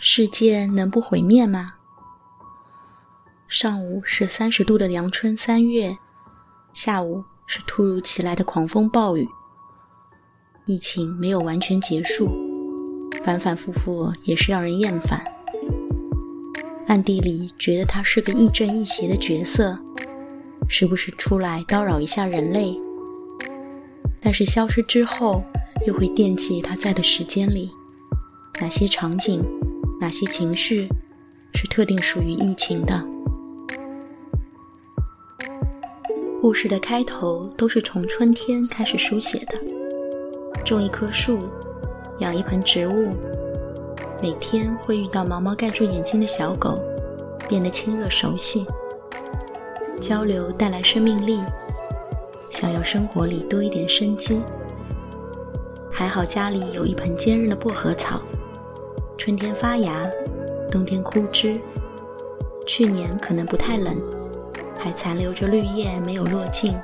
世界能不毁灭吗？上午是三十度的阳春三月，下午是突如其来的狂风暴雨。疫情没有完全结束，反反复复也是让人厌烦。暗地里觉得他是个亦正亦邪的角色，时不时出来叨扰一下人类。但是消失之后，又会惦记他在的时间里，哪些场景，哪些情绪，是特定属于疫情的。故事的开头都是从春天开始书写的，种一棵树，养一盆植物，每天会遇到毛毛盖住眼睛的小狗，变得亲热熟悉，交流带来生命力。想要生活里多一点生机，还好家里有一盆坚韧的薄荷草，春天发芽，冬天枯枝。去年可能不太冷，还残留着绿叶没有落尽。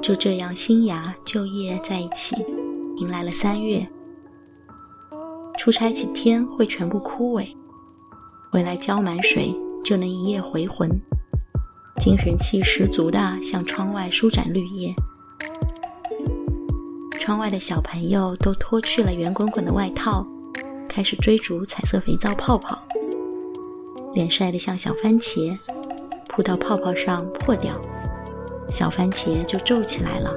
就这样新芽旧叶在一起，迎来了三月。出差几天会全部枯萎，回来浇满水就能一夜回魂。精神气十足的向窗外舒展绿叶，窗外的小朋友都脱去了圆滚滚的外套，开始追逐彩色肥皂泡泡，脸晒得像小番茄，扑到泡泡上破掉，小番茄就皱起来了，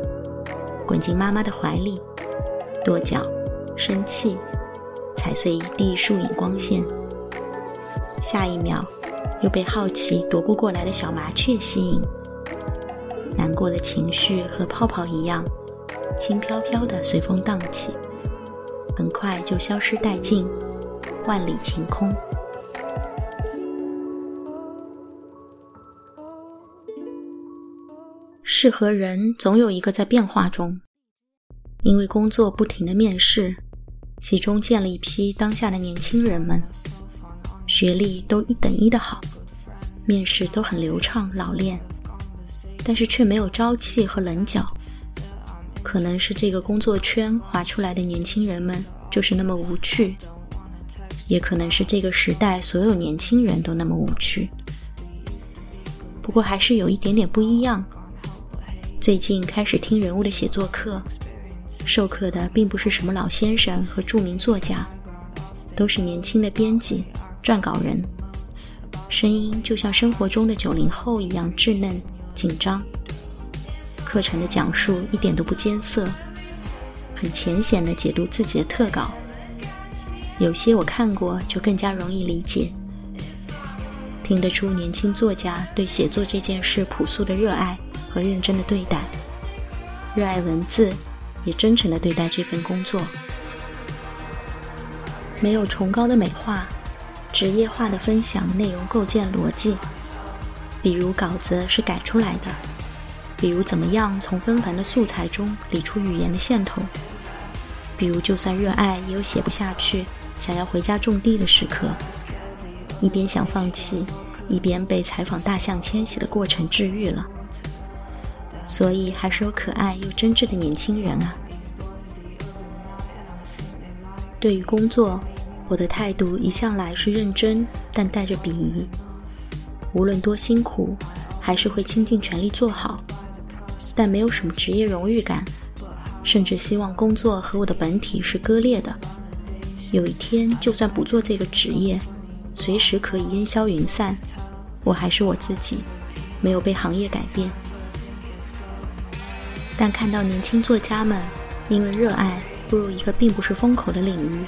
滚进妈妈的怀里，跺脚，生气，踩碎一地树影光线，下一秒。又被好奇踱步过来的小麻雀吸引，难过的情绪和泡泡一样，轻飘飘的随风荡起，很快就消失殆尽，万里晴空。事和人总有一个在变化中，因为工作不停的面试，其中见了一批当下的年轻人们。学历都一等一的好，面试都很流畅老练，但是却没有朝气和棱角。可能是这个工作圈划出来的年轻人们就是那么无趣，也可能是这个时代所有年轻人都那么无趣。不过还是有一点点不一样。最近开始听人物的写作课，授课的并不是什么老先生和著名作家，都是年轻的编辑。撰稿人，声音就像生活中的九零后一样稚嫩紧张。课程的讲述一点都不艰涩，很浅显的解读自己的特稿。有些我看过就更加容易理解，听得出年轻作家对写作这件事朴素的热爱和认真的对待，热爱文字，也真诚的对待这份工作，没有崇高的美化。职业化的分享内容构建逻辑，比如稿子是改出来的，比如怎么样从纷繁的素材中理出语言的线头，比如就算热爱也有写不下去，想要回家种地的时刻，一边想放弃，一边被采访大象迁徙的过程治愈了。所以还是有可爱又真挚的年轻人啊。对于工作。我的态度一向来是认真，但带着鄙夷。无论多辛苦，还是会倾尽全力做好，但没有什么职业荣誉感，甚至希望工作和我的本体是割裂的。有一天，就算不做这个职业，随时可以烟消云散，我还是我自己，没有被行业改变。但看到年轻作家们因为热爱步入一个并不是风口的领域。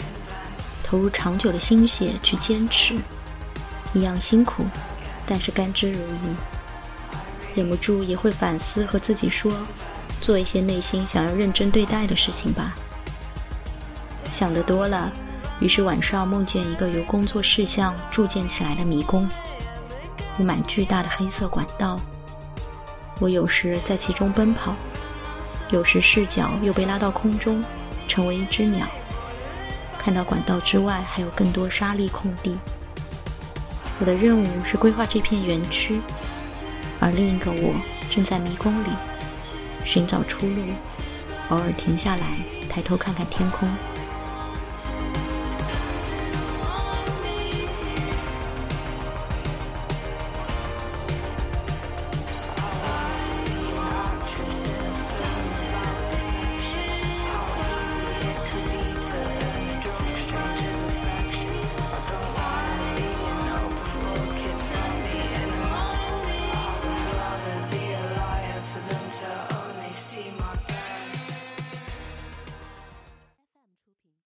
投入长久的心血去坚持，一样辛苦，但是甘之如饴。忍不住也会反思和自己说，做一些内心想要认真对待的事情吧。想得多了，于是晚上梦见一个由工作事项铸建起来的迷宫，布满巨大的黑色管道。我有时在其中奔跑，有时视角又被拉到空中，成为一只鸟。看到管道之外还有更多沙砾空地，我的任务是规划这片园区，而另一个我正在迷宫里寻找出路，偶尔停下来抬头看看天空。